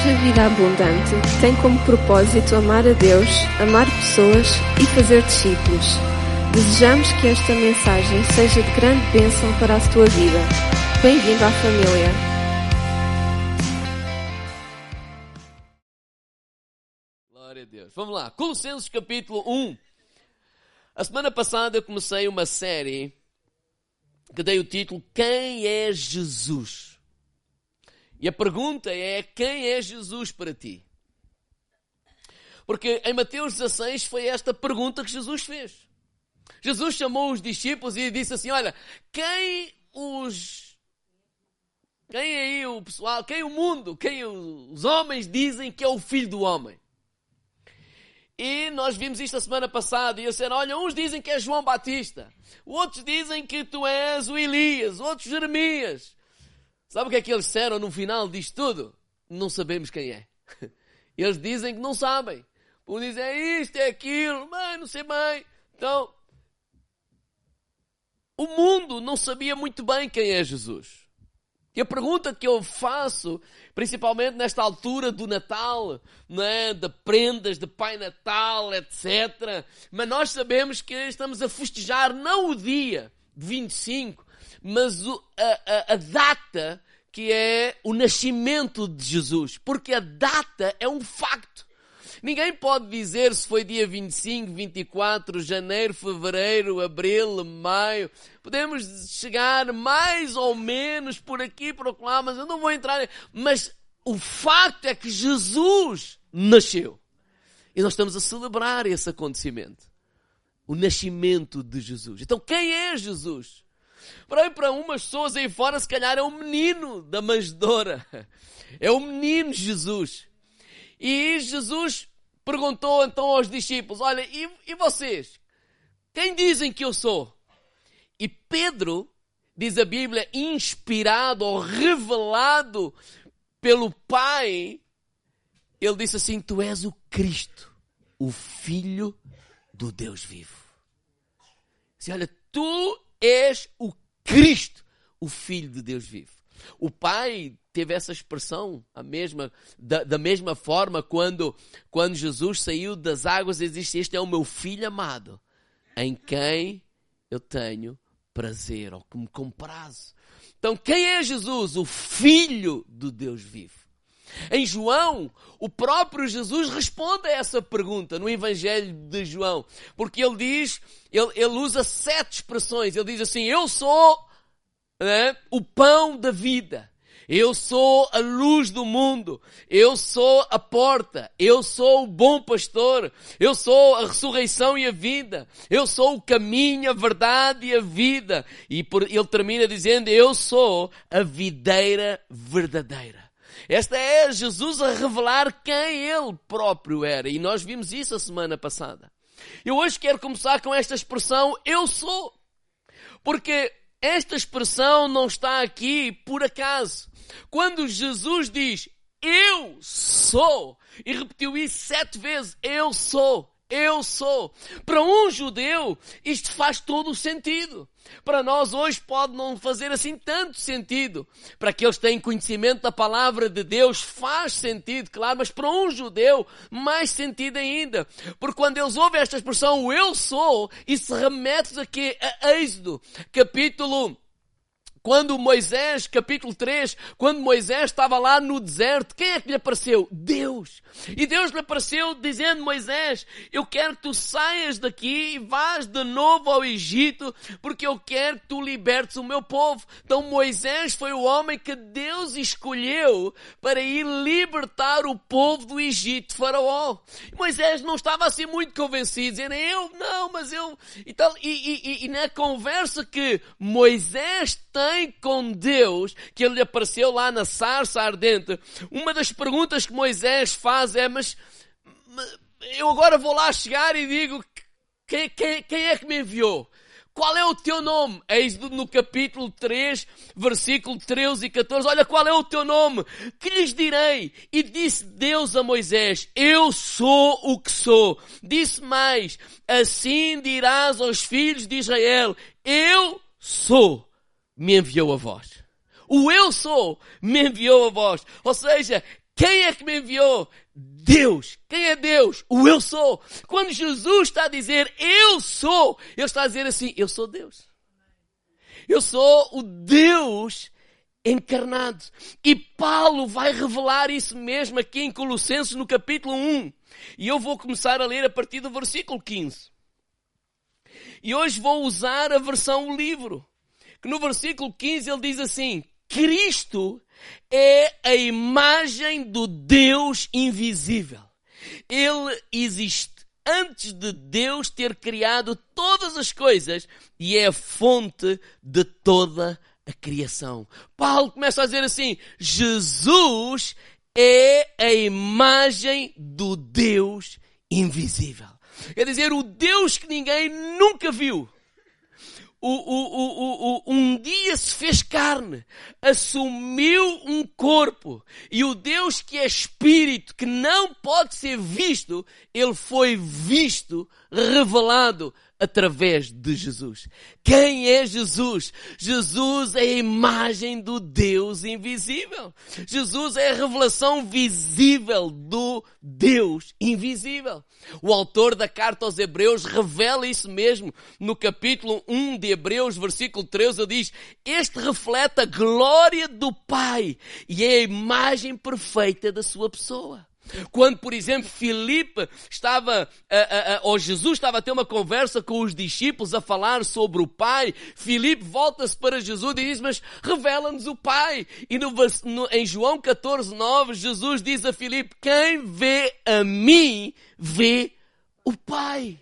Igreja Vida Abundante tem como propósito amar a Deus, amar pessoas e fazer discípulos. Desejamos que esta mensagem seja de grande bênção para a tua vida. Bem-vindo à família. Glória a Deus. Vamos lá. Colossenses capítulo 1. A semana passada eu comecei uma série que dei o título Quem é Jesus? E a pergunta é: quem é Jesus para ti? Porque em Mateus 16 foi esta pergunta que Jesus fez. Jesus chamou os discípulos e disse assim: Olha, quem os. Quem aí o pessoal, quem o mundo, quem os homens dizem que é o filho do homem? E nós vimos isto a semana passada e eu disseram, olha, uns dizem que é João Batista, outros dizem que tu és o Elias, outros Jeremias, Sabe o que é que eles disseram no final disto tudo? Não sabemos quem é. Eles dizem que não sabem. Um diz é isto, é aquilo, mas não sei bem. Então, o mundo não sabia muito bem quem é Jesus. E a pergunta que eu faço, principalmente nesta altura do Natal, né, de prendas de Pai Natal, etc. Mas nós sabemos que estamos a festejar não o dia 25, mas o, a, a, a data que é o nascimento de Jesus, porque a data é um facto. Ninguém pode dizer se foi dia 25, 24, janeiro, fevereiro, abril, maio. Podemos chegar mais ou menos por aqui, por lá, mas eu não vou entrar. Mas o facto é que Jesus nasceu. E nós estamos a celebrar esse acontecimento. O nascimento de Jesus. Então, quem é Jesus? Porém, para umas pessoas aí fora, se calhar é o menino da manjedora. É o menino Jesus. E Jesus perguntou então aos discípulos: Olha, e, e vocês? Quem dizem que eu sou? E Pedro, diz a Bíblia, inspirado ou revelado pelo Pai, ele disse assim: Tu és o Cristo, o Filho do Deus vivo. Disse, olha, tu és o Cristo, o Filho de Deus vivo. O Pai teve essa expressão a mesma, da, da, mesma forma quando, quando Jesus saiu das águas e disse: Este é o meu filho amado, em quem eu tenho prazer, ou que me comprazo. Então, quem é Jesus? O Filho do Deus vivo. Em João, o próprio Jesus responde a essa pergunta no Evangelho de João, porque ele diz, ele, ele usa sete expressões. Ele diz assim: Eu sou né, o pão da vida. Eu sou a luz do mundo. Eu sou a porta. Eu sou o bom pastor. Eu sou a ressurreição e a vida. Eu sou o caminho, a verdade e a vida. E por, ele termina dizendo: Eu sou a videira verdadeira. Esta é Jesus a revelar quem ele próprio era. E nós vimos isso a semana passada. Eu hoje quero começar com esta expressão, eu sou. Porque esta expressão não está aqui por acaso. Quando Jesus diz, eu sou, e repetiu isso sete vezes, eu sou, eu sou. Para um judeu, isto faz todo o sentido. Para nós hoje pode não fazer assim tanto sentido. Para aqueles que têm conhecimento da palavra de Deus faz sentido, claro, mas para um judeu mais sentido ainda. Porque quando eles ouvem esta expressão, eu sou, isso remete aqui a Êxodo, capítulo quando Moisés, capítulo 3, quando Moisés estava lá no deserto, quem é que lhe apareceu? Deus. E Deus lhe apareceu dizendo, Moisés, eu quero que tu saias daqui e vás de novo ao Egito, porque eu quero que tu libertes o meu povo. Então Moisés foi o homem que Deus escolheu para ir libertar o povo do Egito, faraó. Moisés não estava assim muito convencido, dizendo, eu não, mas eu... E, tal, e, e, e na conversa que Moisés tem com Deus, que ele apareceu lá na sarça ardente, uma das perguntas que Moisés faz é, mas, eu agora vou lá chegar e digo, quem, quem, quem é que me enviou? Qual é o teu nome? Eis no capítulo 3, versículo 13 e 14. Olha qual é o teu nome. Que lhes direi? E disse Deus a Moisés, eu sou o que sou. Disse mais, assim dirás aos filhos de Israel, eu sou me enviou a vós. O eu sou me enviou a vós. Ou seja, Quem é que me enviou? Deus. Quem é Deus? O eu sou. Quando Jesus está a dizer eu sou, ele está a dizer assim, eu sou Deus. Eu sou o Deus encarnado. E Paulo vai revelar isso mesmo aqui em Colossenses no capítulo 1. E eu vou começar a ler a partir do versículo 15. E hoje vou usar a versão livro. Que no versículo 15 ele diz assim: Cristo é a imagem do Deus invisível. Ele existe antes de Deus ter criado todas as coisas e é a fonte de toda a criação. Paulo começa a dizer assim: Jesus é a imagem do Deus invisível. Quer dizer, o Deus que ninguém nunca viu o, o, o, um dia se fez carne, assumiu um corpo, e o Deus que é espírito, que não pode ser visto, ele foi visto, revelado através de Jesus. Quem é Jesus? Jesus é a imagem do Deus invisível. Jesus é a revelação visível do Deus invisível. O autor da carta aos Hebreus revela isso mesmo no capítulo 1 de Hebreus, versículo 13, diz: Este reflete a glória do Pai e é a imagem perfeita da sua pessoa. Quando, por exemplo, Filipe estava, ou Jesus estava a ter uma conversa com os discípulos a falar sobre o Pai, Filipe volta-se para Jesus e diz, mas revela-nos o Pai. E no, no, em João 14, 9, Jesus diz a Filipe, quem vê a mim, vê o Pai.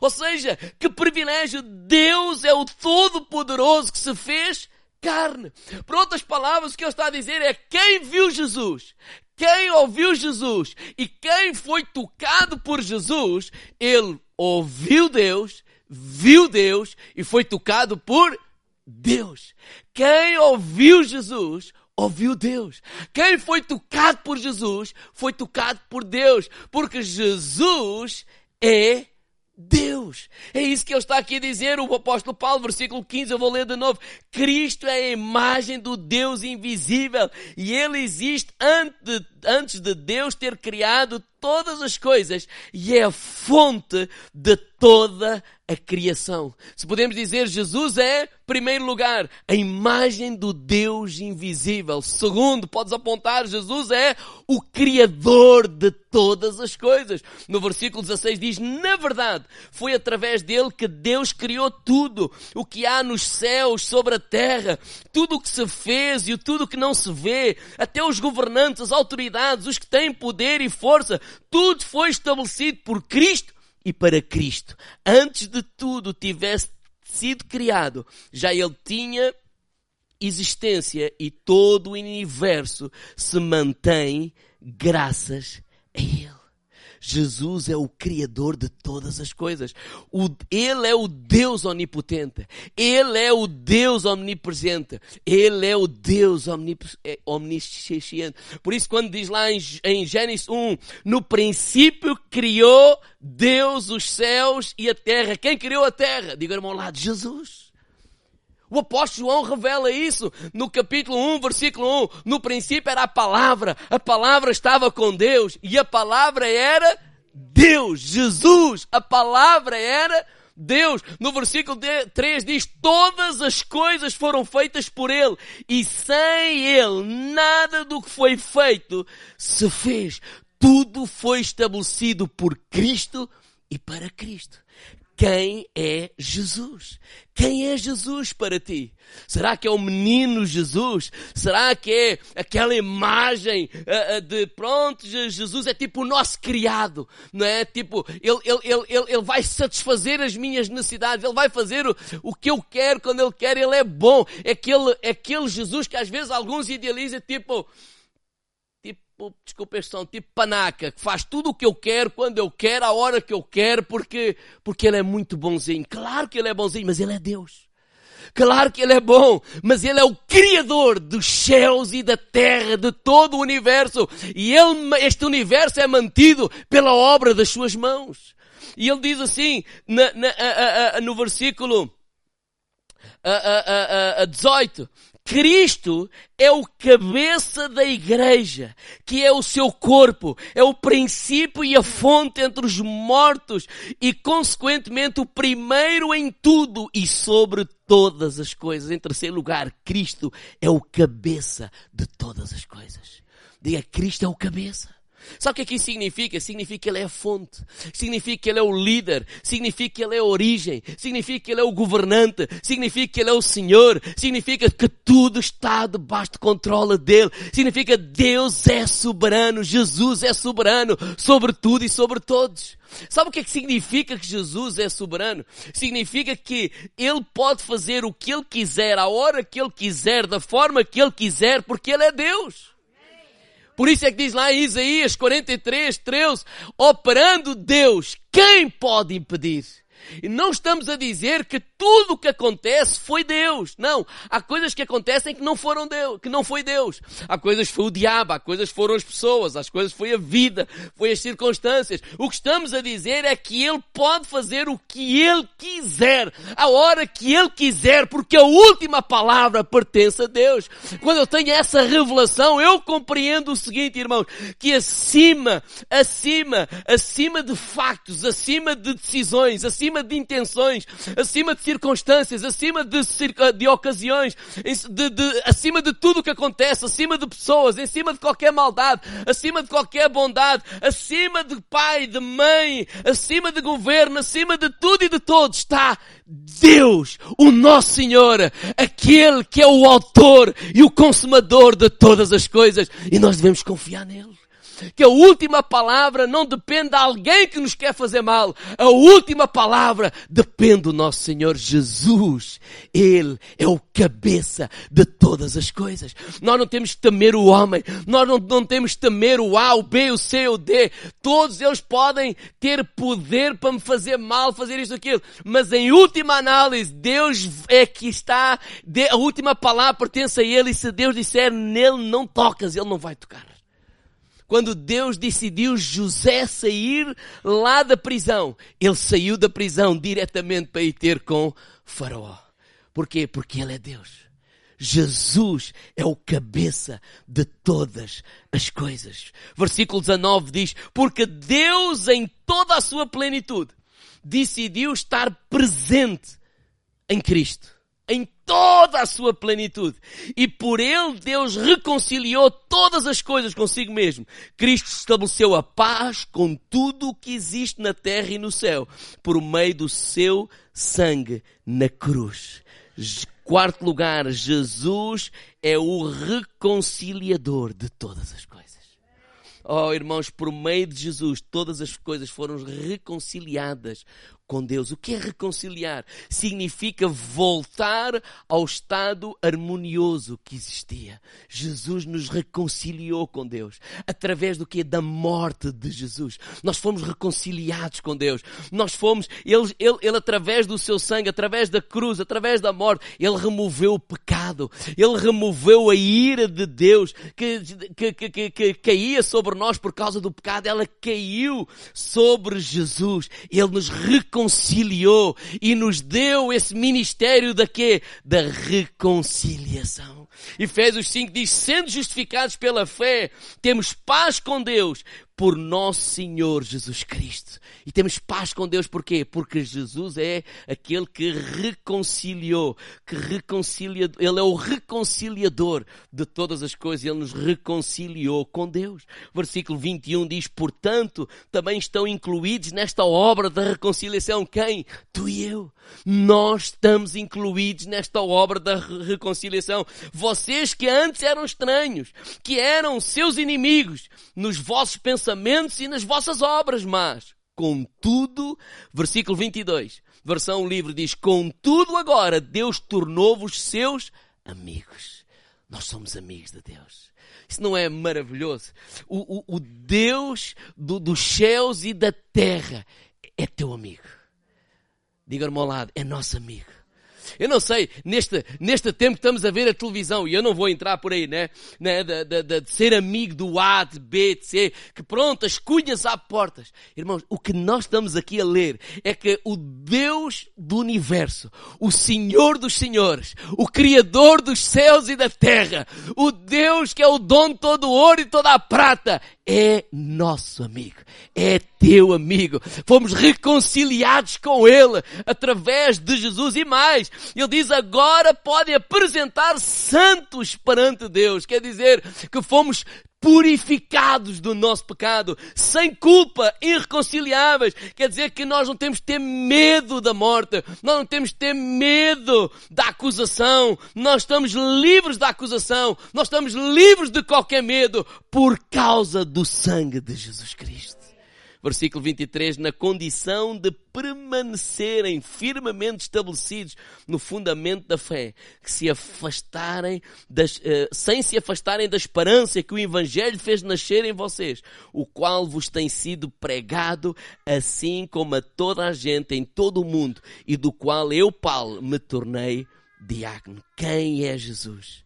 Ou seja, que privilégio, Deus é o Todo-Poderoso que se fez carne. Por outras palavras, o que ele está a dizer é quem viu Jesus, quem ouviu Jesus e quem foi tocado por Jesus, ele ouviu Deus, viu Deus e foi tocado por Deus. Quem ouviu Jesus, ouviu Deus. Quem foi tocado por Jesus, foi tocado por Deus. Porque Jesus é Deus. É isso que ele está aqui a dizer, o apóstolo Paulo, versículo 15, eu vou ler de novo. Cristo é a imagem do Deus invisível e ele existe antes, antes de Deus ter criado todas as coisas e é a fonte de toda a criação. Se podemos dizer, Jesus é, primeiro lugar, a imagem do Deus invisível. Segundo, podes apontar, Jesus é o Criador de todas as coisas. No versículo 16 diz, na verdade, foi através dele que Deus criou tudo, o que há nos céus, sobre a terra, tudo o que se fez e tudo o que não se vê, até os governantes, as autoridades, os que têm poder e força, tudo foi estabelecido por Cristo e para Cristo. Antes de tudo tivesse sido criado, já ele tinha existência e todo o universo se mantém graças a ele. Jesus é o Criador de todas as coisas. O, ele é o Deus onipotente. Ele é o Deus omnipresente. Ele é o Deus é, omnisciente. Por isso, quando diz lá em, em Gênesis 1, no princípio criou Deus os céus e a terra. Quem criou a terra? Diga irmão ao lado, Jesus. O apóstolo João revela isso no capítulo 1, versículo 1. No princípio era a palavra, a palavra estava com Deus e a palavra era Deus, Jesus. A palavra era Deus. No versículo 3 diz: Todas as coisas foram feitas por Ele e sem Ele nada do que foi feito se fez. Tudo foi estabelecido por Cristo e para Cristo quem é Jesus. Quem é Jesus para ti? Será que é o menino Jesus? Será que é aquela imagem uh, de pronto, Jesus é tipo o nosso criado, não é? Tipo, ele, ele, ele, ele, vai satisfazer as minhas necessidades, ele vai fazer o, o que eu quero quando ele quer, ele é bom. É aquele, é aquele Jesus que às vezes alguns idealizam, tipo, desculpa a expressão, tipo panaca, que faz tudo o que eu quero, quando eu quero, a hora que eu quero, porque, porque ele é muito bonzinho. Claro que ele é bonzinho, mas ele é Deus. Claro que ele é bom, mas ele é o criador dos céus e da terra, de todo o universo. E ele, este universo é mantido pela obra das suas mãos. E ele diz assim, na, na, a, a, no versículo a, 18, Cristo é o cabeça da igreja, que é o seu corpo, é o princípio e a fonte entre os mortos e, consequentemente, o primeiro em tudo e sobre todas as coisas. Em terceiro lugar, Cristo é o cabeça de todas as coisas. Diga, Cristo é o cabeça. Sabe o que aqui significa? Significa que Ele é a fonte. Significa que Ele é o líder. Significa que Ele é a origem. Significa que Ele é o governante. Significa que Ele é o Senhor. Significa que tudo está debaixo de controle dEle. Significa Deus é soberano. Jesus é soberano sobre tudo e sobre todos. Sabe o que é que significa que Jesus é soberano? Significa que Ele pode fazer o que Ele quiser, a hora que Ele quiser, da forma que Ele quiser, porque Ele é Deus. Por isso é que diz lá em Isaías 43, 13, operando Deus, quem pode impedir? E não estamos a dizer que tudo o que acontece foi Deus. Não. Há coisas que acontecem que não foram Deus, que não foi Deus. Há coisas que foi o diabo, há coisas que foram as pessoas, as coisas foi a vida, foi as circunstâncias. O que estamos a dizer é que Ele pode fazer o que Ele quiser, a hora que Ele quiser, porque a última palavra pertence a Deus. Quando eu tenho essa revelação, eu compreendo o seguinte, irmãos, que acima, acima, acima de factos, acima de decisões, acima de intenções, acima de circunstâncias, acima de, de ocasiões, de, de, acima de tudo o que acontece, acima de pessoas, em cima de qualquer maldade, acima de qualquer bondade, acima de pai, de mãe, acima de governo, acima de tudo e de todos está Deus, o nosso Senhor, aquele que é o autor e o consumador de todas as coisas. E nós devemos confiar nele que a última palavra não depende de alguém que nos quer fazer mal. A última palavra depende do nosso Senhor Jesus. Ele é o cabeça de todas as coisas. Nós não temos que temer o homem. Nós não, não temos que temer o A, o B, o C, o D. Todos eles podem ter poder para me fazer mal, fazer isto, aquilo. Mas em última análise, Deus é que está, a última palavra pertence a Ele e se Deus disser nele não tocas, Ele não vai tocar quando Deus decidiu José sair lá da prisão, ele saiu da prisão diretamente para ir ter com Faraó. Porquê? Porque ele é Deus. Jesus é o cabeça de todas as coisas. Versículo 19 diz: Porque Deus, em toda a sua plenitude, decidiu estar presente em Cristo em toda a sua plenitude. E por ele Deus reconciliou todas as coisas consigo mesmo. Cristo estabeleceu a paz com tudo o que existe na terra e no céu, por meio do seu sangue na cruz. Quarto lugar, Jesus é o reconciliador de todas as coisas. Oh, irmãos, por meio de Jesus, todas as coisas foram reconciliadas com Deus. O que é reconciliar? Significa voltar ao estado harmonioso que existia. Jesus nos reconciliou com Deus. Através do que? Da morte de Jesus. Nós fomos reconciliados com Deus. Nós fomos, ele, ele, ele através do seu sangue, através da cruz, através da morte, Ele removeu o pecado. Ele removeu a ira de Deus que, que, que, que, que caía sobre nós por causa do pecado. Ela caiu sobre Jesus. Ele nos reconciliou reconciliou e nos deu esse ministério da quê? Da reconciliação. Efésios 5 diz, sendo justificados pela fé, temos paz com Deus por nosso Senhor Jesus Cristo. E temos paz com Deus porquê? Porque Jesus é aquele que reconciliou, que reconcilia, ele é o reconciliador de todas as coisas, ele nos reconciliou com Deus. Versículo 21 diz: "Portanto, também estão incluídos nesta obra da reconciliação quem? Tu e eu. Nós estamos incluídos nesta obra da reconciliação. Vocês que antes eram estranhos, que eram seus inimigos nos vossos pensamentos pensamentos e nas vossas obras mas Contudo, versículo 22, versão livre diz: Contudo, agora Deus tornou-vos seus amigos. Nós somos amigos de Deus. Isso não é maravilhoso? O, o, o Deus do, dos céus e da terra é teu amigo. Diga-me ao lado, é nosso amigo. Eu não sei, neste, neste tempo que estamos a ver a televisão, e eu não vou entrar por aí, né? né de, de, de, de ser amigo do A, de B, de C, que pronto, as cunhas à portas. Irmãos, o que nós estamos aqui a ler é que o Deus do universo, o Senhor dos Senhores, o Criador dos céus e da terra, o Deus que é o dono de todo o ouro e toda a prata, é nosso amigo, é teu amigo. Fomos reconciliados com Ele através de Jesus e mais. Ele diz agora podem apresentar santos perante Deus. Quer dizer que fomos purificados do nosso pecado, sem culpa, irreconciliáveis. Quer dizer que nós não temos de ter medo da morte, nós não temos de ter medo da acusação, nós estamos livres da acusação, nós estamos livres de qualquer medo por causa do sangue de Jesus Cristo versículo 23, na condição de permanecerem firmemente estabelecidos no fundamento da fé, que se afastarem das, uh, sem se afastarem da esperança que o Evangelho fez nascer em vocês, o qual vos tem sido pregado, assim como a toda a gente em todo o mundo, e do qual eu, Paulo, me tornei diácono. Quem é Jesus?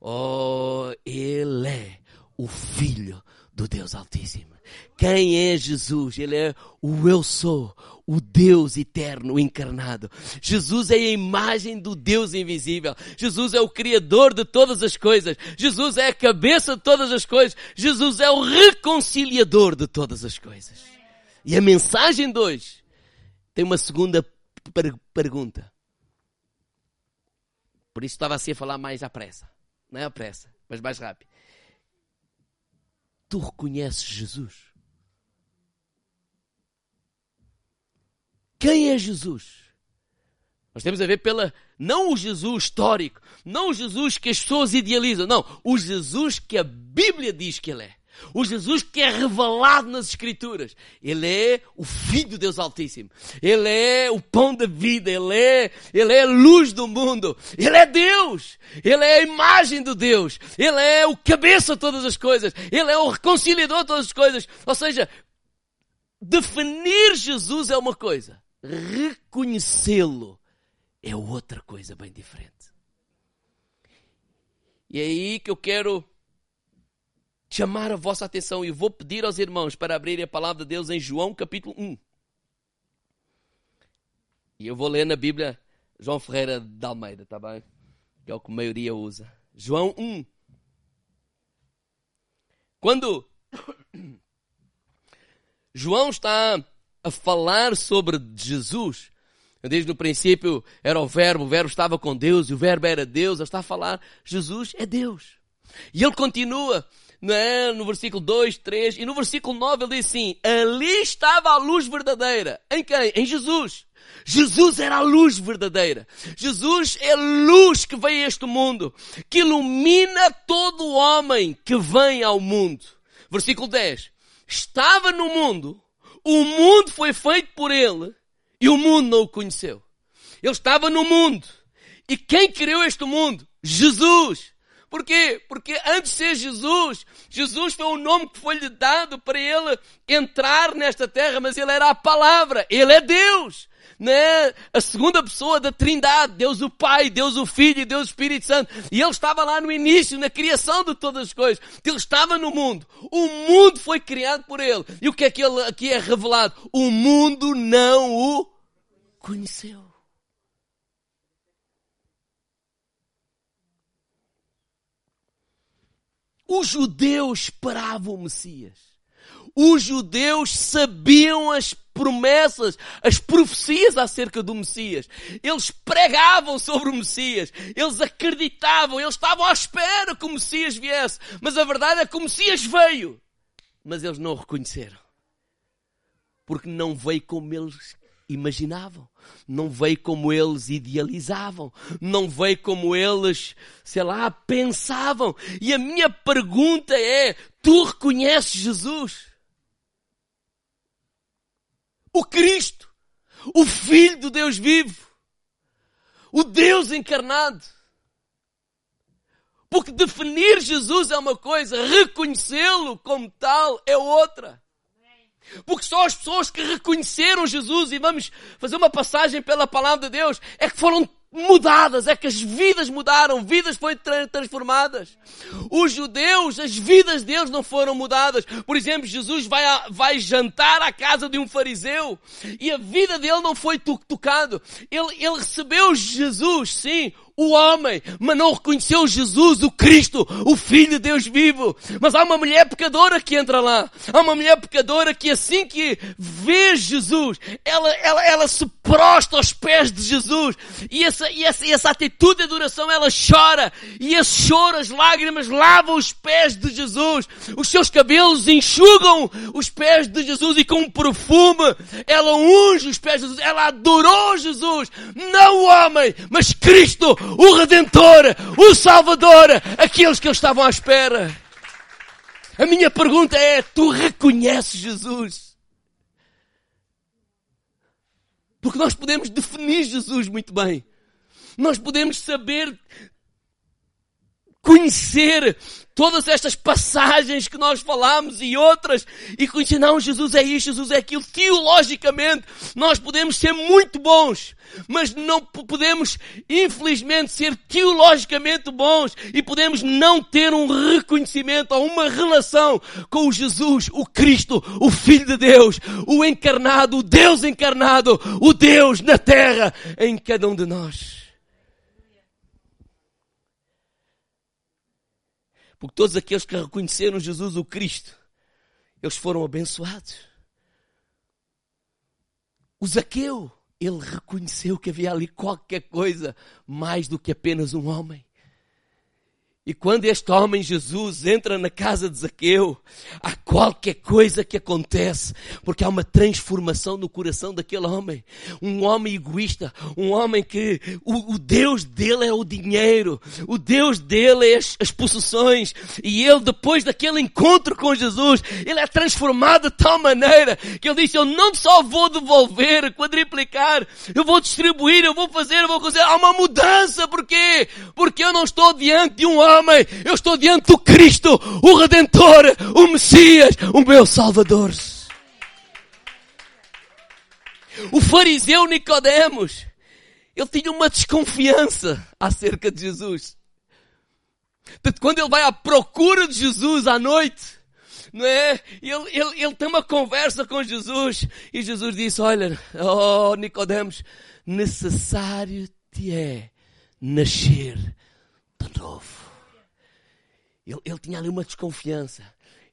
Oh, Ele é o Filho do Deus Altíssimo. Quem é Jesus? Ele é o eu sou, o Deus eterno encarnado. Jesus é a imagem do Deus invisível. Jesus é o criador de todas as coisas. Jesus é a cabeça de todas as coisas. Jesus é o reconciliador de todas as coisas. E a mensagem de hoje tem uma segunda per pergunta. Por isso estava assim a falar mais à pressa. Não é à pressa, mas mais rápido. Tu reconheces Jesus? Quem é Jesus? Nós temos a ver pela, não o Jesus histórico, não o Jesus que as pessoas idealizam, não, o Jesus que a Bíblia diz que Ele é. O Jesus que é revelado nas Escrituras. Ele é o Filho de Deus Altíssimo. Ele é o pão da vida. Ele é, ele é a luz do mundo. Ele é Deus. Ele é a imagem de Deus. Ele é o cabeça de todas as coisas. Ele é o reconciliador de todas as coisas. Ou seja, definir Jesus é uma coisa reconhecê-lo é outra coisa bem diferente. E é aí que eu quero chamar a vossa atenção e vou pedir aos irmãos para abrirem a palavra de Deus em João capítulo 1. E eu vou ler na Bíblia João Ferreira de Almeida, tá bem? Que é o que a maioria usa. João 1. Quando João está a falar sobre Jesus. Desde no princípio era o verbo, o verbo estava com Deus e o verbo era Deus. Ele está a falar, Jesus é Deus. E ele continua é? no versículo 2, 3 e no versículo 9 ele diz assim, ali estava a luz verdadeira. Em quem? Em Jesus. Jesus era a luz verdadeira. Jesus é a luz que veio a este mundo, que ilumina todo homem que vem ao mundo. Versículo 10. Estava no mundo, o mundo foi feito por ele e o mundo não o conheceu. Ele estava no mundo. E quem criou este mundo? Jesus. Porquê? Porque antes de ser Jesus, Jesus foi o nome que foi-lhe dado para ele entrar nesta terra, mas ele era a palavra, ele é Deus né, a segunda pessoa da Trindade, Deus o Pai, Deus o Filho e Deus o Espírito Santo. E ele estava lá no início, na criação de todas as coisas. Ele estava no mundo. O mundo foi criado por ele. E o que é que ele aqui é revelado? O mundo não o conheceu. Os judeus esperavam o Messias os judeus sabiam as promessas, as profecias acerca do Messias. Eles pregavam sobre o Messias. Eles acreditavam, eles estavam à espera que o Messias viesse. Mas a verdade é que o Messias veio. Mas eles não o reconheceram. Porque não veio como eles imaginavam, não veio como eles idealizavam, não veio como eles, sei lá, pensavam. E a minha pergunta é: tu reconheces Jesus? o Cristo, o Filho do Deus vivo, o Deus encarnado. Porque definir Jesus é uma coisa, reconhecê-lo como tal é outra. Porque só as pessoas que reconheceram Jesus, e vamos fazer uma passagem pela palavra de Deus, é que foram mudadas, é que as vidas mudaram, vidas foram transformadas. Os judeus, as vidas deles não foram mudadas. Por exemplo, Jesus vai, a, vai jantar à casa de um fariseu e a vida dele não foi tocado. Ele, ele recebeu Jesus, sim, o homem, mas não reconheceu Jesus, o Cristo, o Filho de Deus vivo. Mas há uma mulher pecadora que entra lá. Há uma mulher pecadora que assim que vê Jesus, ela, ela, ela se prostra aos pés de Jesus. E essa, e essa, e essa atitude de adoração, ela chora. E esse choro, as lágrimas, lavam os pés de Jesus. Os seus cabelos enxugam os pés de Jesus e com um perfume, ela unge os pés de Jesus. Ela adorou Jesus. Não o homem, mas Cristo, o Redentor, o Salvador, aqueles que eles estavam à espera. A minha pergunta é, tu reconheces Jesus? Porque nós podemos definir Jesus muito bem. Nós podemos saber conhecer todas estas passagens que nós falamos e outras e conhecer, não, Jesus é isto, Jesus é aquilo. Teologicamente, nós podemos ser muito bons, mas não podemos, infelizmente, ser teologicamente bons e podemos não ter um reconhecimento ou uma relação com o Jesus, o Cristo, o Filho de Deus, o encarnado, o Deus encarnado, o Deus na terra em cada um de nós. Porque todos aqueles que reconheceram Jesus o Cristo, eles foram abençoados. O Zaqueu, ele reconheceu que havia ali qualquer coisa mais do que apenas um homem. E quando este homem Jesus entra na casa de Zaqueu, há qualquer coisa que acontece, porque há uma transformação no coração daquele homem. Um homem egoísta, um homem que o, o Deus dele é o dinheiro, o Deus dele é as, as possessões. E ele, depois daquele encontro com Jesus, ele é transformado de tal maneira que ele disse, eu não só vou devolver, quadriplicar, eu vou distribuir, eu vou fazer, eu vou fazer. Há uma mudança, por quê? Porque eu não estou diante de um homem homem, eu estou diante do Cristo, o Redentor, o Messias, o meu Salvador. O fariseu Nicodemos, ele tinha uma desconfiança acerca de Jesus. Portanto, quando ele vai à procura de Jesus à noite, não é? Ele, ele, ele tem uma conversa com Jesus e Jesus disse, olha, oh Nicodemos, necessário te é nascer de novo. Ele, ele tinha ali uma desconfiança.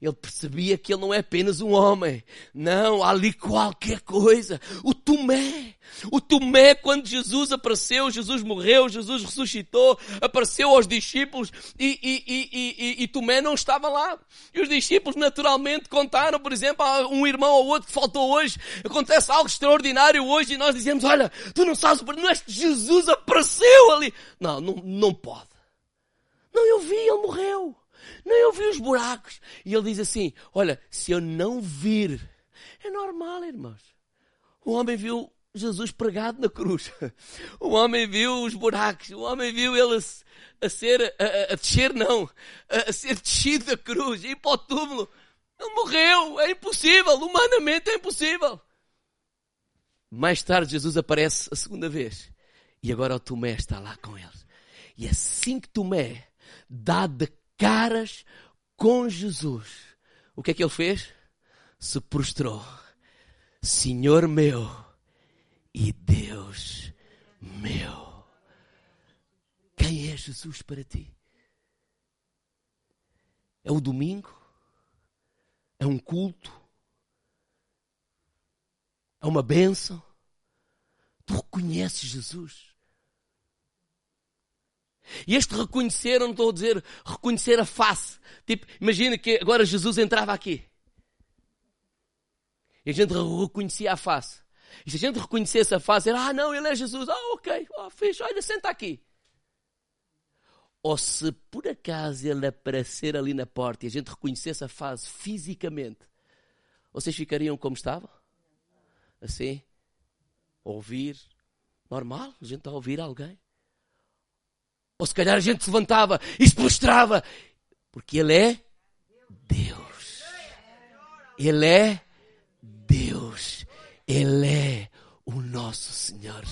Ele percebia que ele não é apenas um homem. Não, há ali qualquer coisa. O Tomé. O Tomé, quando Jesus apareceu, Jesus morreu, Jesus ressuscitou, apareceu aos discípulos e, e, e, e, e Tomé não estava lá. E os discípulos naturalmente contaram, por exemplo, a um irmão ou outro que faltou hoje. Acontece algo extraordinário hoje e nós dizemos, olha, tu não sabes, não é que Jesus apareceu ali. Não, não, não pode. Não, eu vi, ele morreu. Não, eu vi os buracos. E ele diz assim: Olha, se eu não vir, é normal, irmãos. O homem viu Jesus pregado na cruz. O homem viu os buracos. O homem viu ele a, a ser, a, a, descer, não, a, a, ser descido da cruz, ir para o túmulo. Ele morreu. É impossível. Humanamente é impossível. Mais tarde, Jesus aparece a segunda vez. E agora o Tomé está lá com eles. E assim que Tomé dá de caras com Jesus. O que é que ele fez? Se prostrou. Senhor meu e Deus meu. Quem é Jesus para ti? É o domingo? É um culto? É uma bênção? Tu reconheces Jesus? E este reconhecer, eu não estou a dizer reconhecer a face. Tipo, imagina que agora Jesus entrava aqui. E a gente reconhecia a face. E se a gente reconhecesse a face, era, ah não, ele é Jesus. Ah, ok, oh, fixe, olha, senta aqui. Ou se por acaso ele aparecer ali na porta e a gente reconhecesse a face fisicamente, vocês ficariam como estavam? Assim? Ouvir? Normal? A gente está a ouvir alguém? Ou se calhar a gente se levantava e se prostrava. Porque Ele é Deus. Ele é Deus. Ele é o nosso Senhor.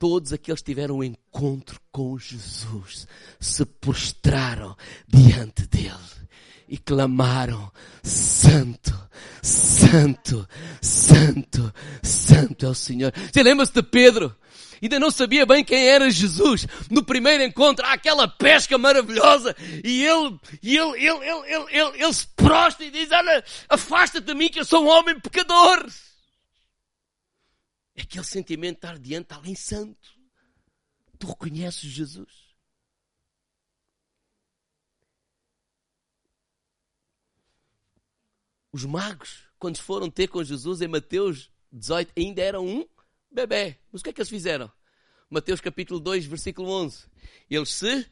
todos aqueles que tiveram um encontro com Jesus se prostraram diante dele e clamaram: Santo, Santo, Santo, Santo é o Senhor. Você lembra-se de Pedro? Ainda não sabia bem quem era Jesus. No primeiro encontro, há aquela pesca maravilhosa e ele, e ele, ele, ele, ele, ele, ele se prostra e diz: Olha, afasta-te de mim que eu sou um homem pecador. É aquele sentimento de estar diante de alguém santo. Tu reconheces Jesus? Os magos, quando foram ter com Jesus em Mateus 18, ainda eram um bebê. Mas o que é que eles fizeram? Mateus capítulo 2, versículo 11. Eles se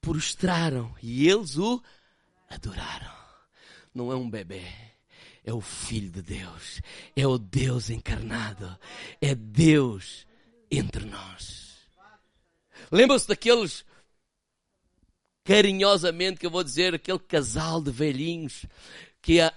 prostraram e eles o adoraram. Não é um bebê, é o Filho de Deus, é o Deus encarnado, é Deus entre nós. Lembram-se daqueles, carinhosamente que eu vou dizer, aquele casal de velhinhos que a,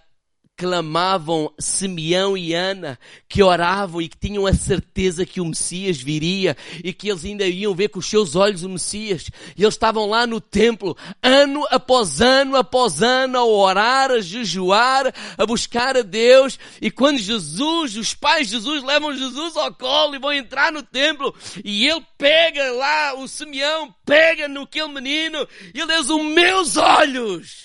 clamavam Simeão e Ana, que oravam e que tinham a certeza que o Messias viria e que eles ainda iam ver com os seus olhos o Messias. E eles estavam lá no templo, ano após ano após ano, a orar, a jejuar, a buscar a Deus. E quando Jesus, os pais de Jesus levam Jesus ao colo e vão entrar no templo, e ele pega lá, o Simeão pega no aquele menino, e ele diz, os meus olhos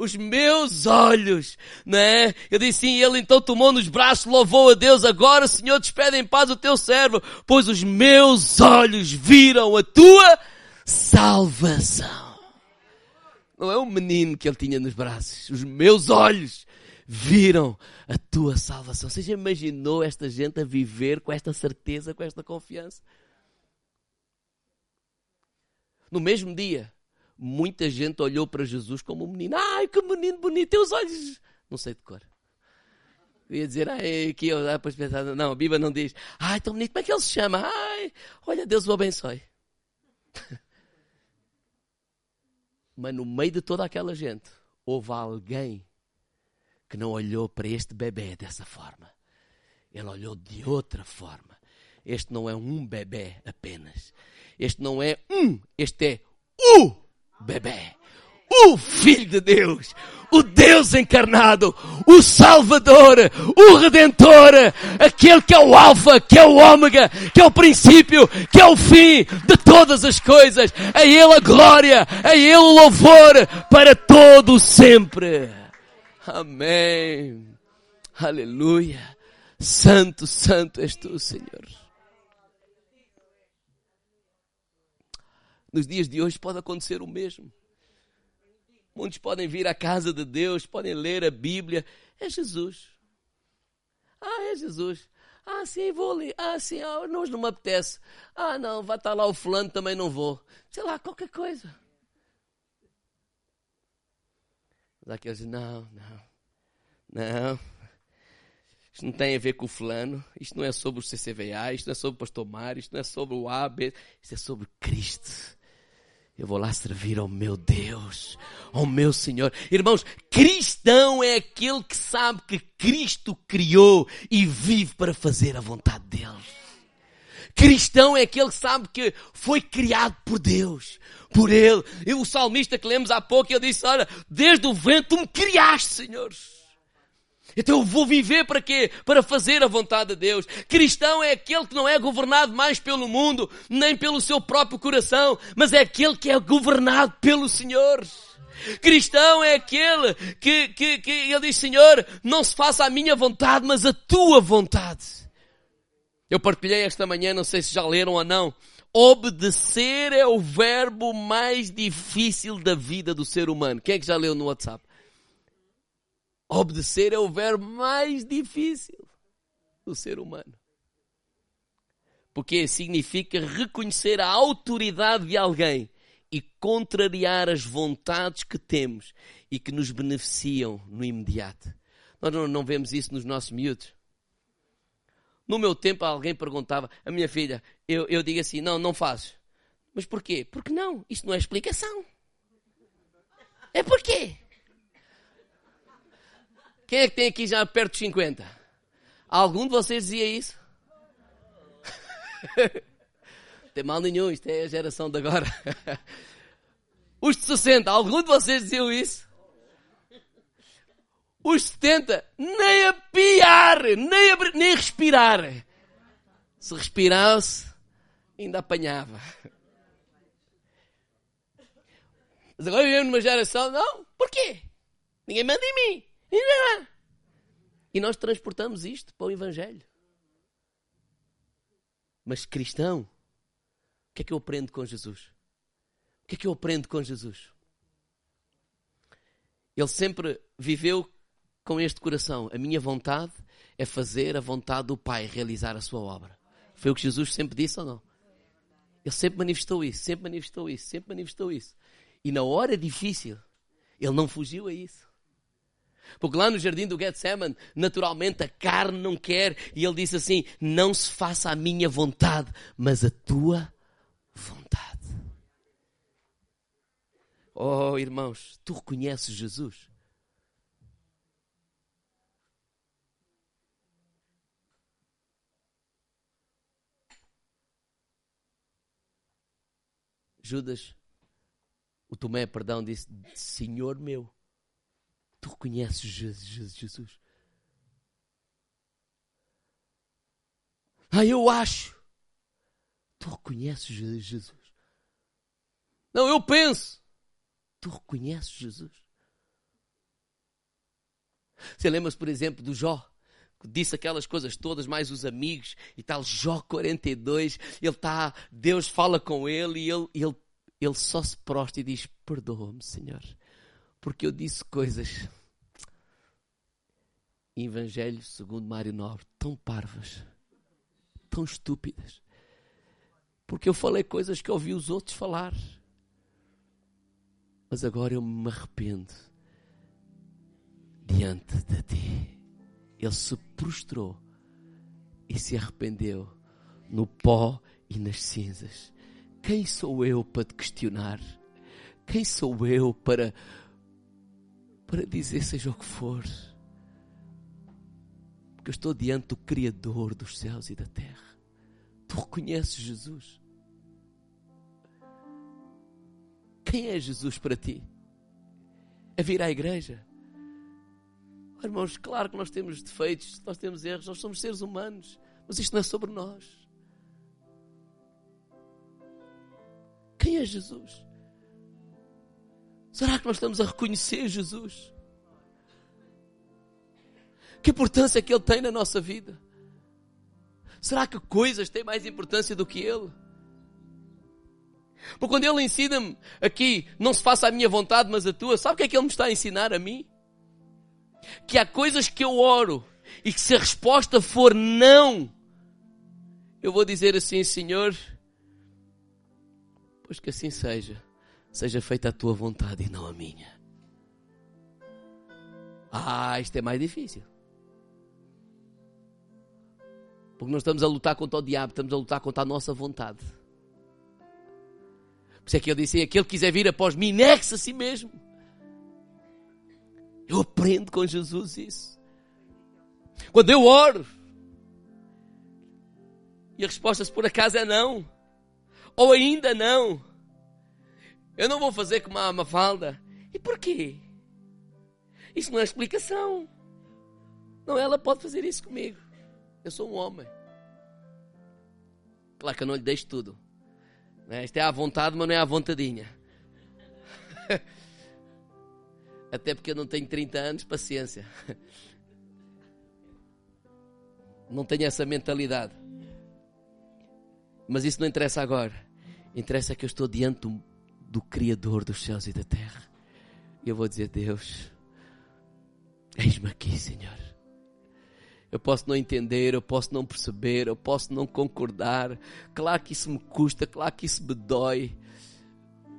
os meus olhos, né? Eu disse sim, ele então tomou nos braços, louvou a Deus, agora Senhor despede em paz o teu servo, pois os meus olhos viram a tua salvação. Não é um menino que ele tinha nos braços, os meus olhos viram a tua salvação. Você já imaginou esta gente a viver com esta certeza, com esta confiança? No mesmo dia, muita gente olhou para Jesus como um menino. Ai, que menino bonito, tem os olhos. Não sei de cor. Ia dizer, ai, que eu depois pensar, não, a Bíblia não diz, ai, tão bonito, como é que ele se chama? Ai, olha, Deus o abençoe. Mas no meio de toda aquela gente, houve alguém que não olhou para este bebê dessa forma. Ele olhou de outra forma. Este não é um bebê apenas. Este não é um, este é o bebê. O Filho de Deus, o Deus encarnado, o Salvador, o Redentor, aquele que é o Alfa, que é o Ômega, que é o princípio, que é o fim de todas as coisas. A Ele a glória, a Ele o louvor para todo sempre. Amém. Aleluia. Santo, santo és tu, Senhor. Nos dias de hoje pode acontecer o mesmo. Muitos podem vir à casa de Deus, podem ler a Bíblia. É Jesus. Ah, é Jesus. Ah, sim, vou ali. Ah, sim, ah, não, não me apetece. Ah, não, vai estar lá o fulano, também não vou. Sei lá, qualquer coisa. Mas aqueles dizem, não, não, não. Isto não tem a ver com o fulano. Isto não é sobre o CCVA. Isto não é sobre o pastor Mário. Isto não é sobre o AB. Isto é sobre Cristo. Eu vou lá servir ao meu Deus, ao meu Senhor. Irmãos, cristão é aquele que sabe que Cristo criou e vive para fazer a vontade dele. Cristão é aquele que sabe que foi criado por Deus, por Ele. E o salmista que lemos há pouco, ele disse, olha, desde o vento me criaste, Senhor. Então eu vou viver para quê? Para fazer a vontade de Deus. Cristão é aquele que não é governado mais pelo mundo, nem pelo seu próprio coração, mas é aquele que é governado pelo Senhor. Cristão é aquele que, que, que ele diz, Senhor, não se faça a minha vontade, mas a tua vontade. Eu partilhei esta manhã, não sei se já leram ou não. Obedecer é o verbo mais difícil da vida do ser humano. Quem é que já leu no WhatsApp? Obedecer é o verbo mais difícil do ser humano. Porque significa reconhecer a autoridade de alguém e contrariar as vontades que temos e que nos beneficiam no imediato. Nós não, não vemos isso nos nossos miúdos. No meu tempo, alguém perguntava, a minha filha, eu, eu digo assim: não, não fazes. Mas porquê? Porque não, isso não é explicação. É porquê? Quem é que tem aqui já perto dos 50? Algum de vocês dizia isso? Tem mal nenhum, isto é a geração de agora. Os de 60, algum de vocês diziam isso? Os 70, nem a piar, nem a, nem respirar. Se respirasse, ainda apanhava. Mas agora vivemos numa geração, não, porquê? Ninguém manda em mim. E nós transportamos isto para o Evangelho. Mas cristão, o que é que eu aprendo com Jesus? O que é que eu aprendo com Jesus? Ele sempre viveu com este coração. A minha vontade é fazer a vontade do Pai, realizar a sua obra. Foi o que Jesus sempre disse ou não? Ele sempre manifestou isso, sempre manifestou isso, sempre manifestou isso. E na hora difícil, ele não fugiu a isso. Porque lá no jardim do Getsemane, naturalmente a carne não quer, e ele disse assim: Não se faça a minha vontade, mas a tua vontade. Oh, irmãos, tu reconheces Jesus? Judas o Tomé, perdão, disse: Senhor meu, tu reconheces Jesus? Ah, eu acho. Tu reconheces Jesus? Não, eu penso. Tu reconheces Jesus? Você lembra-se, por exemplo, do Jó? Disse aquelas coisas todas, mais os amigos e tal. Jó 42, ele está, Deus fala com ele e ele, ele ele só se prostra e diz: Perdoa-me, Senhor, porque eu disse coisas. Evangelho segundo Mário Nobre, tão parvas, tão estúpidas, porque eu falei coisas que ouvi os outros falar, mas agora eu me arrependo diante de ti. Ele se prostrou e se arrependeu no pó e nas cinzas. Quem sou eu para te questionar? Quem sou eu para para dizer seja o que for? Porque eu estou diante do Criador dos céus e da terra. Tu reconheces Jesus? Quem é Jesus para ti? É vir à igreja? Oh, irmãos, claro que nós temos defeitos, nós temos erros, nós somos seres humanos, mas isto não é sobre nós. Quem é Jesus? Será que nós estamos a reconhecer Jesus? Que importância que Ele tem na nossa vida? Será que coisas têm mais importância do que Ele? Porque quando Ele ensina-me aqui, não se faça a minha vontade, mas a tua, sabe o que é que Ele me está a ensinar a mim? Que há coisas que eu oro e que se a resposta for não, eu vou dizer assim, Senhor, Pois que assim seja. Seja feita a tua vontade e não a minha. Ah, isto é mais difícil. Porque nós estamos a lutar contra o diabo, estamos a lutar contra a nossa vontade. Por isso é que ele disse: aquele que quiser vir após mim, negue-se a si mesmo. Eu aprendo com Jesus isso. Quando eu oro, e a resposta, se por acaso, é não ou ainda não. Eu não vou fazer como a Mafalda. E porquê? Isso não é explicação. Não, ela pode fazer isso comigo. Eu sou um homem. Claro que eu não lhe deixo tudo. Né? Isto é à vontade, mas não é à vontadinha. Até porque eu não tenho 30 anos, paciência. Não tenho essa mentalidade. Mas isso não interessa agora. Interessa que eu estou diante do, do Criador dos céus e da terra. E eu vou dizer, Deus, eis-me aqui, Senhor. Eu posso não entender, eu posso não perceber, eu posso não concordar. Claro que isso me custa, claro que isso me dói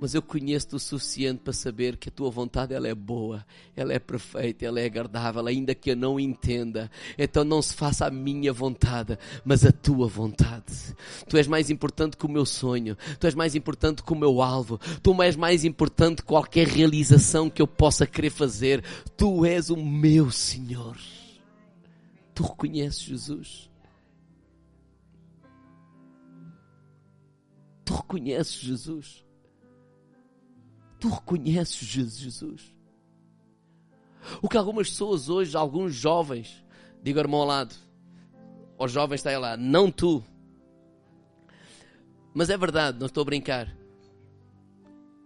mas eu conheço-te o suficiente para saber que a tua vontade ela é boa, ela é perfeita, ela é agradável, ainda que eu não entenda. Então não se faça a minha vontade, mas a tua vontade. Tu és mais importante que o meu sonho, tu és mais importante que o meu alvo, tu és mais importante que qualquer realização que eu possa querer fazer. Tu és o meu Senhor. Tu reconheces Jesus? Tu reconheces Jesus. Tu reconheces Jesus. O que algumas pessoas hoje, alguns jovens, digo irmão ao lado, os jovens está aí lá, não tu. Mas é verdade, não estou a brincar.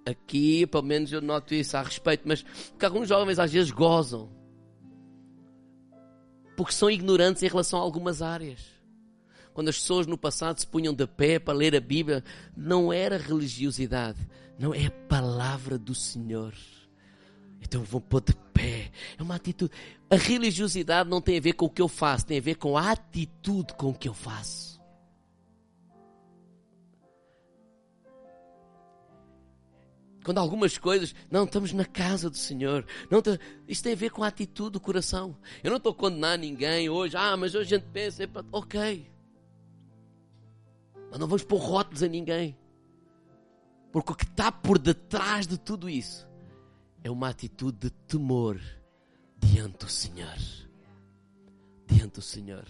Aqui, pelo menos eu noto isso a respeito, mas que alguns jovens às vezes gozam. Porque são ignorantes em relação a algumas áreas. Quando as pessoas no passado se punham de pé para ler a Bíblia, não era religiosidade, não é a palavra do Senhor. Então vou pôr de pé. É uma atitude. A religiosidade não tem a ver com o que eu faço, tem a ver com a atitude com o que eu faço. Quando algumas coisas, não, estamos na casa do Senhor. Não, isto tem a ver com a atitude do coração. Eu não estou a condenar ninguém hoje. Ah, mas hoje a gente pensa, ok. Não vamos pôr rótulos a ninguém. Porque o que está por detrás de tudo isso é uma atitude de temor diante do Senhor. Diante do Senhor.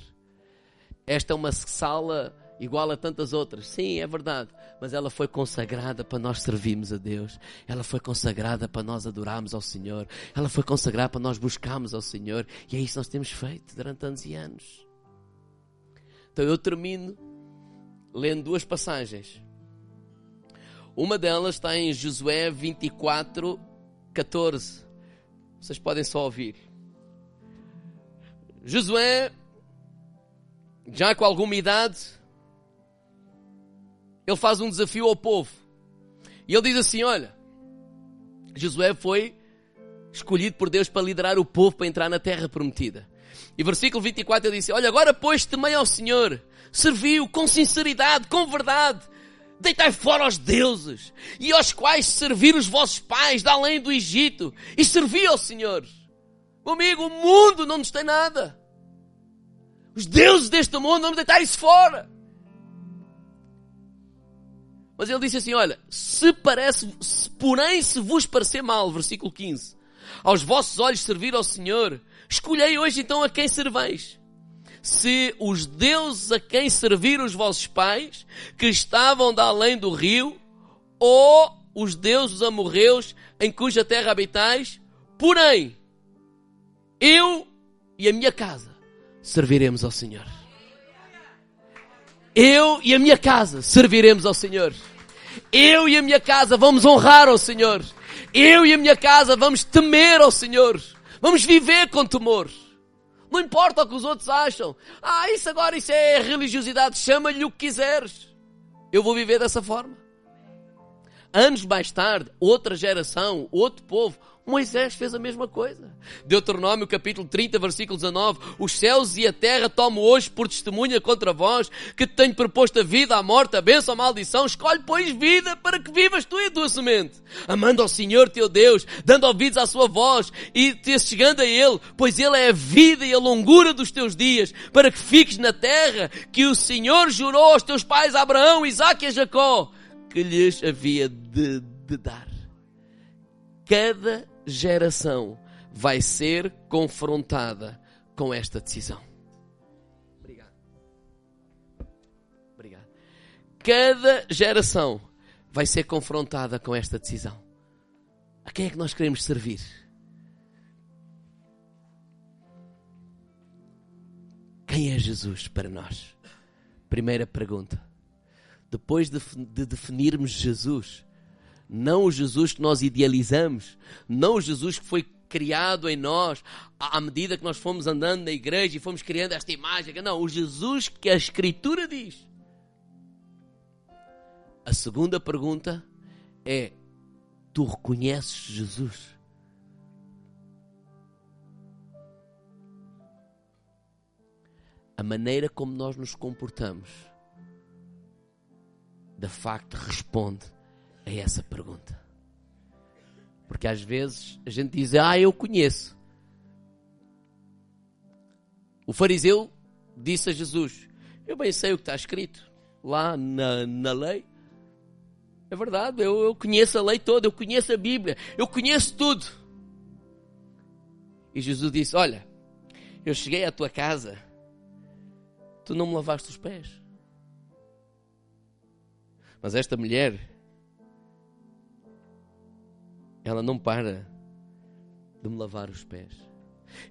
Esta é uma sala igual a tantas outras. Sim, é verdade. Mas ela foi consagrada para nós servirmos a Deus. Ela foi consagrada para nós adorarmos ao Senhor. Ela foi consagrada para nós buscarmos ao Senhor. E é isso que nós temos feito durante anos e anos. Então eu termino lendo duas passagens. Uma delas está em Josué 24, 14. Vocês podem só ouvir. Josué, já com alguma idade, ele faz um desafio ao povo. E ele diz assim: Olha, Josué foi escolhido por Deus para liderar o povo para entrar na terra prometida. E versículo 24 ele disse: Olha, agora pois temei ao Senhor, serviu com sinceridade, com verdade. Deitai fora os deuses, e aos quais serviram os vossos pais, da além do Egito, e servi ao Senhor. Amigo, o mundo não nos tem nada. Os deuses deste mundo vamos deitar isso fora. Mas ele disse assim: Olha, se parece, se, porém, se vos parecer mal, versículo 15, aos vossos olhos servir ao Senhor, escolhei hoje então a quem serveis. Se os deuses a quem serviram os vossos pais, que estavam da além do rio, ou os deuses amorreus em cuja terra habitais, porém, eu e a minha casa serviremos ao Senhor. Eu e a minha casa serviremos ao Senhor. Eu e a minha casa vamos honrar ao Senhor. Eu e a minha casa vamos temer ao Senhor. Vamos viver com temor. Não importa o que os outros acham. Ah, isso agora isso é religiosidade. Chama-lhe o que quiseres. Eu vou viver dessa forma. Anos mais tarde, outra geração, outro povo, Moisés fez a mesma coisa. Deuteronômio capítulo 30, versículo 19. Os céus e a terra tomo hoje por testemunha contra vós, que te tenho proposto a vida, a morte, a bênção, a maldição. Escolhe, pois, vida para que vivas tu e a tua semente. Amando ao Senhor teu Deus, dando ouvidos à sua voz e te chegando a Ele, pois Ele é a vida e a longura dos teus dias, para que fiques na terra que o Senhor jurou aos teus pais Abraão, Isaque e Jacó, que lhes havia de, de dar. Cada geração vai ser confrontada com esta decisão. Obrigado. Obrigado. Cada geração vai ser confrontada com esta decisão. A quem é que nós queremos servir? Quem é Jesus para nós? Primeira pergunta. Depois de, de definirmos Jesus, não o Jesus que nós idealizamos, não o Jesus que foi criado em nós à medida que nós fomos andando na igreja e fomos criando esta imagem. Não, o Jesus que a Escritura diz. A segunda pergunta é: tu reconheces Jesus? A maneira como nós nos comportamos, de facto, responde a essa pergunta. Porque às vezes a gente diz, ah, eu conheço. O fariseu disse a Jesus: Eu bem sei o que está escrito lá na, na lei. É verdade, eu, eu conheço a lei toda, eu conheço a Bíblia, eu conheço tudo. E Jesus disse: Olha, eu cheguei à tua casa, tu não me lavaste os pés. Mas esta mulher, ela não para de me lavar os pés.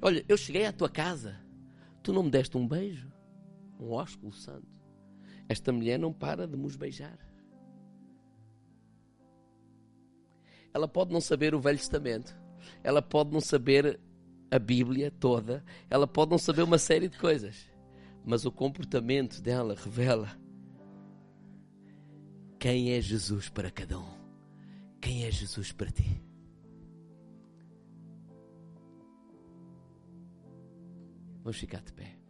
Olha, eu cheguei à tua casa, tu não me deste um beijo, um ósculo santo. Esta mulher não para de nos beijar. Ela pode não saber o Velho Testamento, ela pode não saber a Bíblia toda, ela pode não saber uma série de coisas, mas o comportamento dela revela quem é Jesus para cada um. Quem é Jesus para ti? Vamos ficar de pé.